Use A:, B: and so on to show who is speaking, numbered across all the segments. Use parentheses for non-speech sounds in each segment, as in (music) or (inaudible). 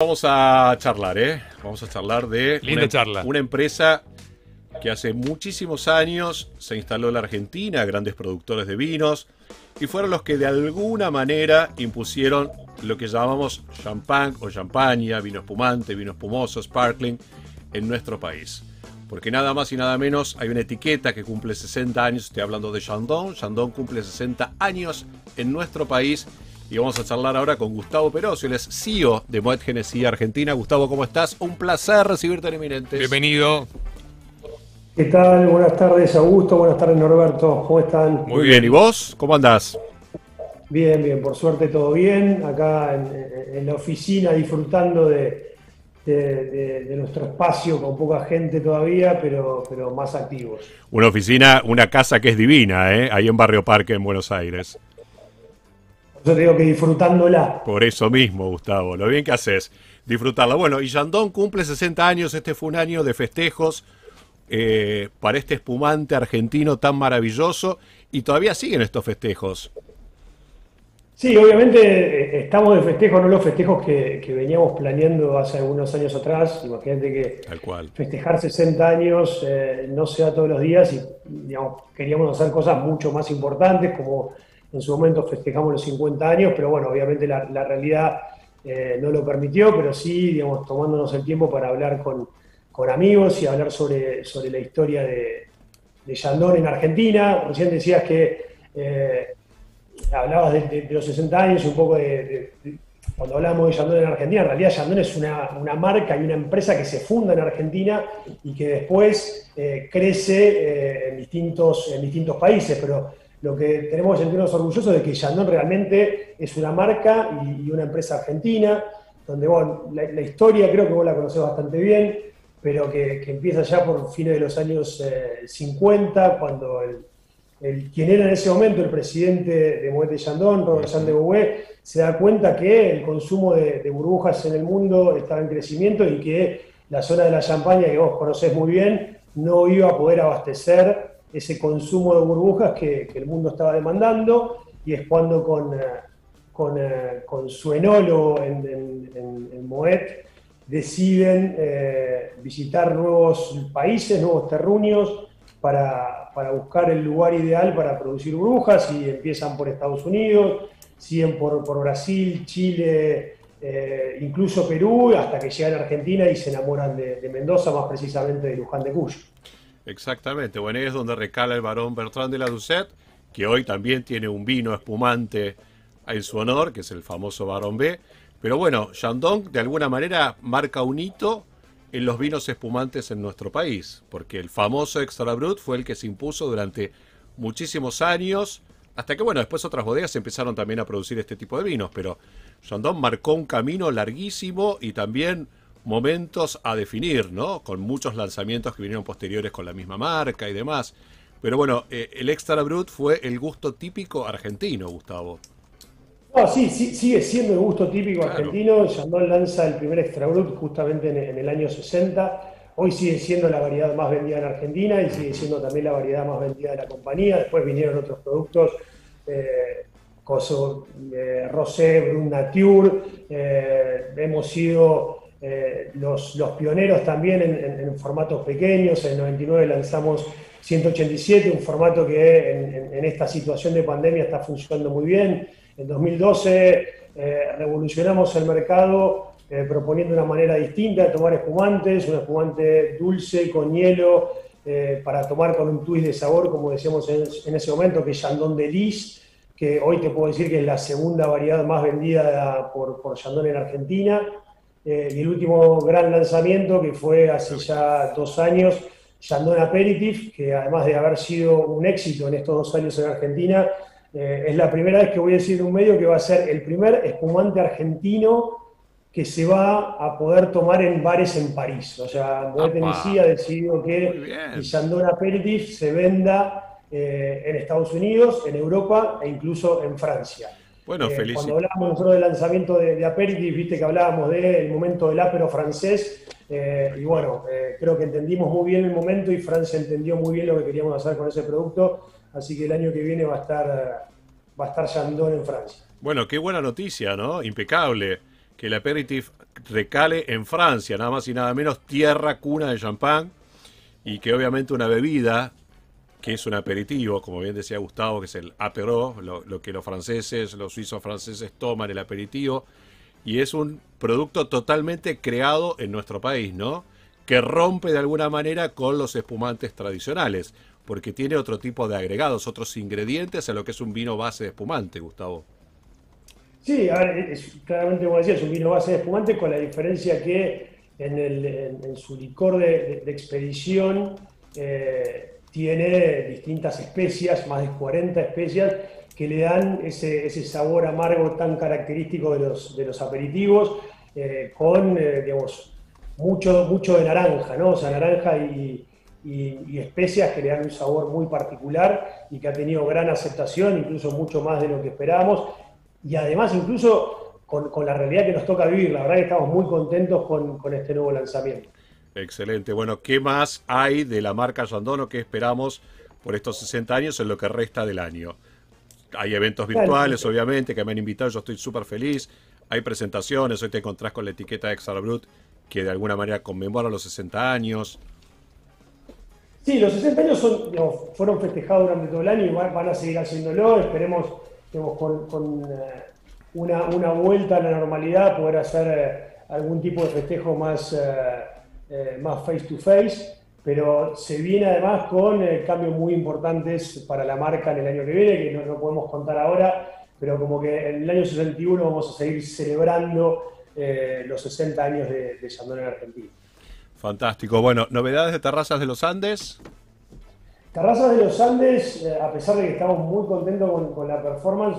A: Vamos a charlar, ¿eh? Vamos a charlar de
B: Linda
A: una,
B: charla.
A: una empresa que hace muchísimos años se instaló en la Argentina, grandes productores de vinos, y fueron los que de alguna manera impusieron lo que llamamos champán o champaña, vino espumante, vino espumoso, sparkling, en nuestro país. Porque nada más y nada menos hay una etiqueta que cumple 60 años, estoy hablando de Chandon, Chandon cumple 60 años en nuestro país y vamos a charlar ahora con Gustavo Peroso, él es CEO de Moet Genesí Argentina. Gustavo, ¿cómo estás? Un placer recibirte en Eminentes.
B: Bienvenido.
C: ¿Qué tal? Buenas tardes, Augusto. Buenas tardes, Norberto. ¿Cómo están?
A: Muy bien, ¿y vos? ¿Cómo andás?
C: Bien, bien. Por suerte todo bien. Acá en, en la oficina disfrutando de, de- de- de nuestro espacio con poca gente todavía, pero, pero más activos.
A: Una oficina, una casa que es divina, ¿eh? Ahí en Barrio Parque, en Buenos Aires.
C: Yo te digo que disfrutándola.
A: Por eso mismo, Gustavo, lo bien que haces, disfrutarla. Bueno, y Yandón cumple 60 años, este fue un año de festejos eh, para este espumante argentino tan maravilloso, y todavía siguen estos festejos.
C: Sí, obviamente eh, estamos de festejos, no los festejos que, que veníamos planeando hace algunos años atrás. Imagínate que
A: Tal cual.
C: festejar 60 años eh, no se da todos los días y digamos, queríamos hacer cosas mucho más importantes, como en su momento festejamos los 50 años, pero bueno, obviamente la, realidad eh, no lo permitió, pero sí, digamos, tomándonos el tiempo para hablar con, con amigos y hablar sobre, sobre la historia de, de Yandón en Argentina. Recién decías que eh, hablabas de, los 60 años y un poco de, cuando hablamos de Yandón en Argentina, en realidad Yandón es una, una marca y una empresa que se funda en Argentina y que después eh, crece en, distintos, en distintos países, pero lo que tenemos que sentirnos orgullosos de que Yandón realmente es una marca y, y una empresa argentina, donde bueno, la, la historia creo que vos la conocés bastante bien, pero que, que empieza ya por fines de los años eh, 50, cuando el, el- quien era en ese momento el presidente de Moet de Chandon, Robert Jean de se da cuenta que el consumo de, de burbujas en el mundo estaba en crecimiento y que la zona de la champaña, que vos conocés muy bien, no iba a poder abastecer ese consumo de burbujas que, el mundo estaba demandando, y es cuando con, eh, con, eh, con su enólogo en, Moet deciden eh, visitar nuevos países, nuevos terruños, para, para buscar el lugar ideal para producir burbujas y empiezan por Estados Unidos, siguen por, por Brasil, Chile, incluso Perú, hasta que llegan a Argentina y se enamoran de, de Mendoza, más precisamente de Luján de Cuyo.
A: Exactamente, bueno, ahí es donde recala el varón Bertrand de la Doucet, que hoy también tiene un vino espumante en su honor, que es el famoso Barón B. Pero bueno, Chandon de alguna manera marca un hito en los vinos espumantes en nuestro país, porque el famoso Extra Brut fue el que se impuso durante muchísimos años, hasta que bueno, después otras bodegas empezaron también a producir este tipo de vinos, pero Chandon marcó un camino larguísimo y también momentos a definir, ¿no? Con muchos lanzamientos que vinieron posteriores con la misma marca y demás. Pero bueno, eh, el Extra Brut fue el gusto típico argentino, Gustavo.
C: No, sí, sí, sigue siendo el gusto típico
A: Claro.
C: argentino. Chandon lanza el primer Extra Brut justamente en, en el año 60. Hoy sigue siendo la variedad más vendida en Argentina y sigue siendo también la variedad más vendida de la compañía. Después vinieron otros productos, eh, coso, eh, Rosé, Brut Nature. eh, hemos sido eh, los, pioneros también en, formatos pequeños. En el 99 lanzamos 187, un formato que en, esta situación de pandemia está funcionando muy bien. En 2012 eh, revolucionamos el mercado eh, proponiendo una manera distinta de tomar espumantes, un espumante dulce con hielo eh, para tomar con un twist de sabor, como decíamos en, ese momento, que es Chandon de Lis, que hoy te puedo decir que es la segunda variedad más vendida por Chandon en Argentina. Eh, y el último gran lanzamiento, que fue hace ya dos años, Chandon Aperitif, que además de haber sido un éxito en estos dos años en Argentina, eh, es la primera vez que voy a decir en un medio que va a ser el primer espumante argentino que se va a poder tomar en bares en París. O sea. Hennessy ha decidido que el Aperitif se venda eh, en Estados Unidos, en Europa e incluso en Francia.
A: Bueno,
C: Eh,
A: felici-
C: cuando hablábamos nosotros del lanzamiento de, de Aperitif, viste que hablábamos del momento del apero francés, eh, y bueno, eh, creo que entendimos muy bien el momento y Francia entendió muy bien lo que queríamos hacer con ese producto, así que el año que viene va a estar, va a estar Chandon en Francia.
A: Bueno, qué buena noticia, ¿no? Impecable. Que el aperitif recale en Francia, nada más y nada menos, tierra cuna de champán, y que obviamente una bebida que es un aperitivo, como bien decía Gustavo, que es el aperó, lo, que los franceses, los suizos franceses toman el aperitivo, y es un producto totalmente creado en nuestro país, ¿no? Que rompe de alguna manera con los espumantes tradicionales, porque tiene otro tipo de agregados, otros ingredientes a lo que es un vino base de espumante, Gustavo.
C: Sí, a ver, claramente, como decía, es un vino base de espumante con la diferencia que en, su licor de, expedición eh, tiene distintas especias, más de 40 especias, que le dan ese, sabor amargo tan característico de los, aperitivos, eh, con, eh, digamos, mucho, mucho de naranja, ¿no? O sea, naranja y, especias que le dan un sabor muy particular y que ha tenido gran aceptación, incluso mucho más de lo que esperábamos. Y además, incluso con, la realidad que nos toca vivir, la verdad que estamos muy contentos con, con este nuevo lanzamiento.
A: Excelente. Bueno, ¿qué más hay de la marca Yandono que esperamos por estos 60 años en lo que resta del año? Hay eventos virtuales, obviamente, que me han invitado, yo estoy súper feliz. Hay presentaciones, hoy te encontrás con la etiqueta de Extra Brut, que de alguna manera conmemora los 60 años.
C: Sí, los 60 años fueron festejados durante todo el año y van a seguir haciéndolo. Esperemos con, eh, una, vuelta a la normalidad poder hacer eh, algún tipo de festejo más... Eh, eh, más face to face, pero se viene además con eh, cambios muy importantes para la marca en el año que viene, que no, podemos contar ahora, pero como que en el año 61 vamos a seguir celebrando eh, los 60 años de, de en Argentina.
A: Fantástico. Bueno, novedades de Terrazas de los Andes.
C: Terrazas de los Andes, a pesar de que estamos muy contentos con, la performance,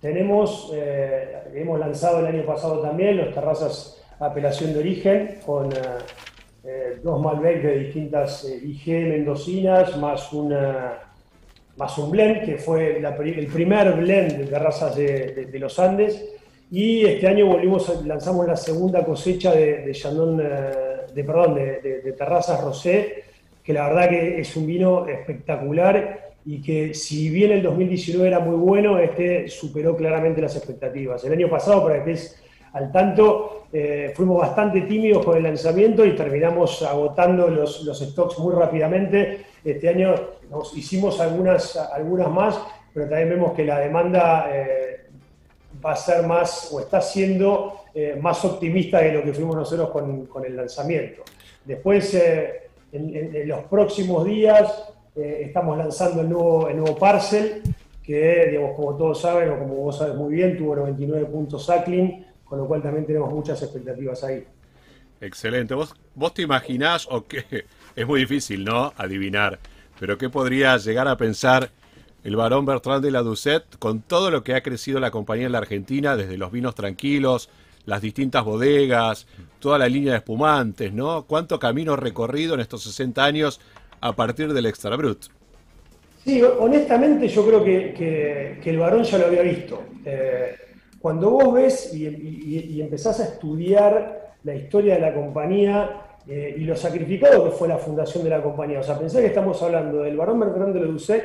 C: tenemos, hemos lanzado el año pasado también los terrazas apelación de origen con eh, dos Malbec de distintas eh, IG mendocinas, más, una, más un blend, que fue el primer blend de terrazas de, los Andes. Y este año volvimos, lanzamos la segunda cosecha de, de eh, de, perdón, de, terrazas rosé, que la verdad que es un vino espectacular y que si bien el 2019 era muy bueno, este superó claramente las expectativas. El año pasado, para que estés al tanto, eh, fuimos bastante tímidos con el lanzamiento y terminamos agotando los, los stocks muy rápidamente. Este año hicimos algunas, algunas más, pero también vemos que la demanda eh, va a ser más o está siendo eh, más optimista de lo que fuimos nosotros con, con el lanzamiento. Después, en, los próximos días, estamos lanzando el nuevo, el nuevo Parcel, que, digamos, como todos saben, o como vos sabes muy bien, tuvo 99 puntos Sacklin con lo cual también tenemos muchas expectativas ahí.
A: Excelente. ¿Vos, vos te imaginás, o qué? (laughs) Es muy difícil, ¿no? Adivinar. Pero ¿qué podría llegar a pensar el varón Bertrand de la Doucet con todo lo que ha crecido la compañía en la Argentina, desde los vinos tranquilos, las distintas bodegas, toda la línea de espumantes, ¿no? ¿Cuánto camino recorrido en estos 60 años a partir del Extra Brut?
C: Sí, honestamente yo creo que, el varón ya lo había visto. Eh, cuando vos ves y, empezás a estudiar la historia de la compañía eh, y lo sacrificado que fue la fundación de la compañía, o sea, pensá que estamos hablando del barón Bertrand de Ledoucet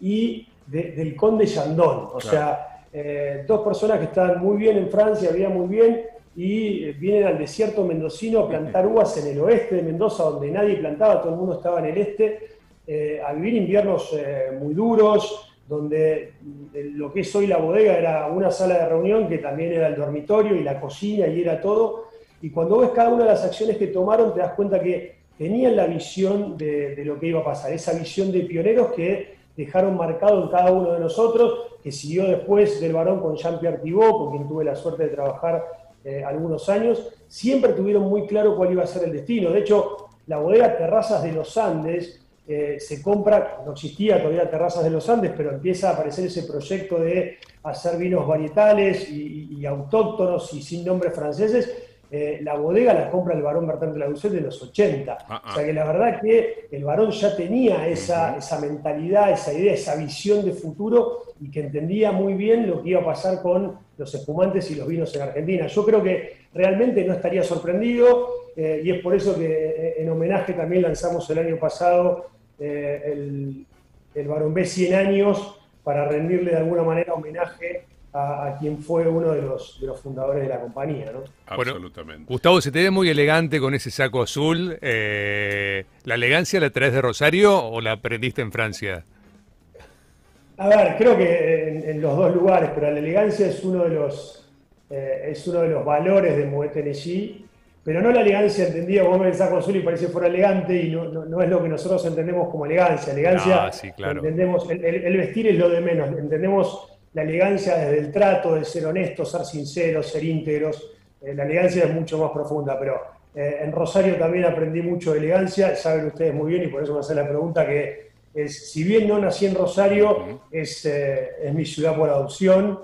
C: y del conde Chandon, o sea, eh, dos personas que estaban muy bien en Francia, vivían muy bien, y vienen al desierto mendocino a plantar uvas en el oeste de Mendoza, donde nadie plantaba, todo el mundo estaba en el este, eh, a vivir inviernos muy duros, donde lo que es hoy la bodega era una sala de reunión que también era el dormitorio y la cocina y era todo. Y cuando ves cada una de las acciones que tomaron, te das cuenta que tenían la visión de, lo que iba a pasar, esa visión de pioneros que dejaron marcado en cada uno de nosotros, que siguió después del varón con Jean-Pierre Thibault, con quien tuve la suerte de trabajar eh, algunos años, siempre tuvieron muy claro cuál iba a ser el destino. De hecho, la bodega Terrazas de los Andes, eh, se compra, no existía todavía Terrazas de los Andes, pero empieza a aparecer ese proyecto de hacer vinos varietales y, autóctonos y sin nombres franceses. Eh, la bodega la compra el varón Bertrand de la Doucet de los 80. Ah, o sea ah. que la verdad que el varón ya tenía esa, esa mentalidad, esa idea, esa visión de futuro y que entendía muy bien lo que iba a pasar con los espumantes y los vinos en Argentina. Yo creo que realmente no estaría sorprendido eh, y es por eso que en homenaje también lanzamos el año pasado eh, el, el Barón B 100 años para rendirle de alguna manera homenaje a, quien fue uno de los, de los fundadores de la compañía. ¿no?
A: Absolutamente.
B: Gustavo, se te ve muy elegante con ese saco azul. Eh, ¿La elegancia la traes de Rosario o la aprendiste en Francia?
C: A ver, creo que en, los dos lugares, pero la elegancia es uno de los, eh, es uno de los valores de Moet pero no la elegancia entendida, vos el saco azul y parece fuera elegante y no, no, es lo que nosotros entendemos como elegancia. Elegancia,
B: ah, sí, claro.
C: entendemos, el, vestir es lo de menos, entendemos la elegancia desde el trato, de ser honestos, ser sinceros, ser íntegros. Eh, la elegancia es mucho más profunda, pero eh, en Rosario también aprendí mucho de elegancia, saben ustedes muy bien y por eso me hace la pregunta que es, si bien no nací en Rosario, es, eh, es mi ciudad por adopción,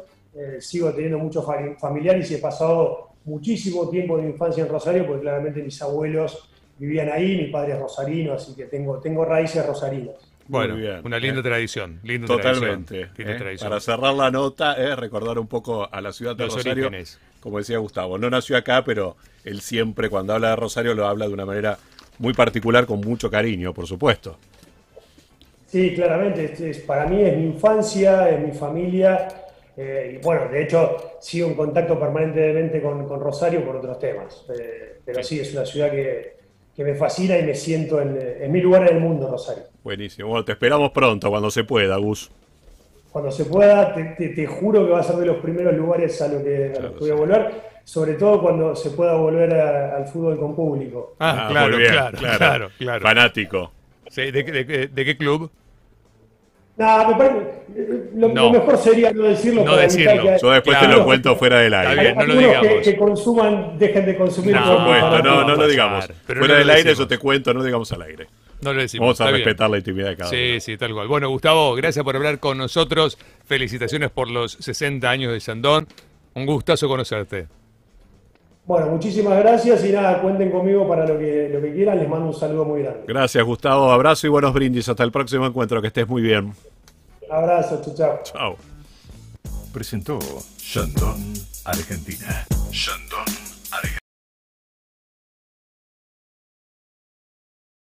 C: sigo teniendo muchos familiares y he pasado muchísimo tiempo de mi infancia en Rosario, porque claramente mis abuelos vivían ahí, mi padre es rosarino, así que tengo, tengo raíces rosarinas.
B: Bueno, una linda tradición.
A: Totalmente. Para cerrar la nota, recordar un poco a la ciudad de Rosario. Como decía Gustavo, no nació acá, pero él siempre cuando habla de Rosario lo habla de una manera muy particular, con mucho cariño, por supuesto.
C: Sí, claramente. para mí es mi infancia, es mi familia. Eh, y bueno, de hecho, sigo en contacto permanentemente con, Rosario por otros temas. Eh, pero sí, es una ciudad que, que me fascina y me siento en, mi lugar en el mundo, Rosario.
A: Buenísimo. Bueno, te esperamos pronto, cuando se pueda, Gus.
C: Cuando se pueda, te, juro que va a ser de los primeros lugares a los que, voy a volver, sobre todo cuando se pueda volver al fútbol con público.
B: Ah, ah claro, claro, claro, claro,
A: Fanático.
B: Sí, ¿de, de qué club?
C: No, me parece, lo, mejor sería no decirlo.
B: No decirlo.
A: Yo después te lo cuento fuera del aire.
C: Bien, no lo digamos. Que, que, consuman, dejen de consumir.
A: No, no, no, no, lo digamos. fuera del aire yo te cuento, no digamos al aire.
B: No lo decimos.
A: Vamos a respetar la intimidad de cada
B: uno. Sí, sí, tal cual. Bueno, Gustavo, gracias por hablar con nosotros. Felicitaciones por los 60 años de Sandón. Un gustazo conocerte.
C: Bueno, muchísimas gracias y nada, cuenten conmigo para lo que, lo que quieran. Les mando un saludo muy grande.
A: Gracias, Gustavo. Abrazo y buenos brindis. Hasta el próximo encuentro. Que estés muy bien.
C: Abrazo, chao.
A: Chao.
D: Presentó Shandon, Argentina. Shandon.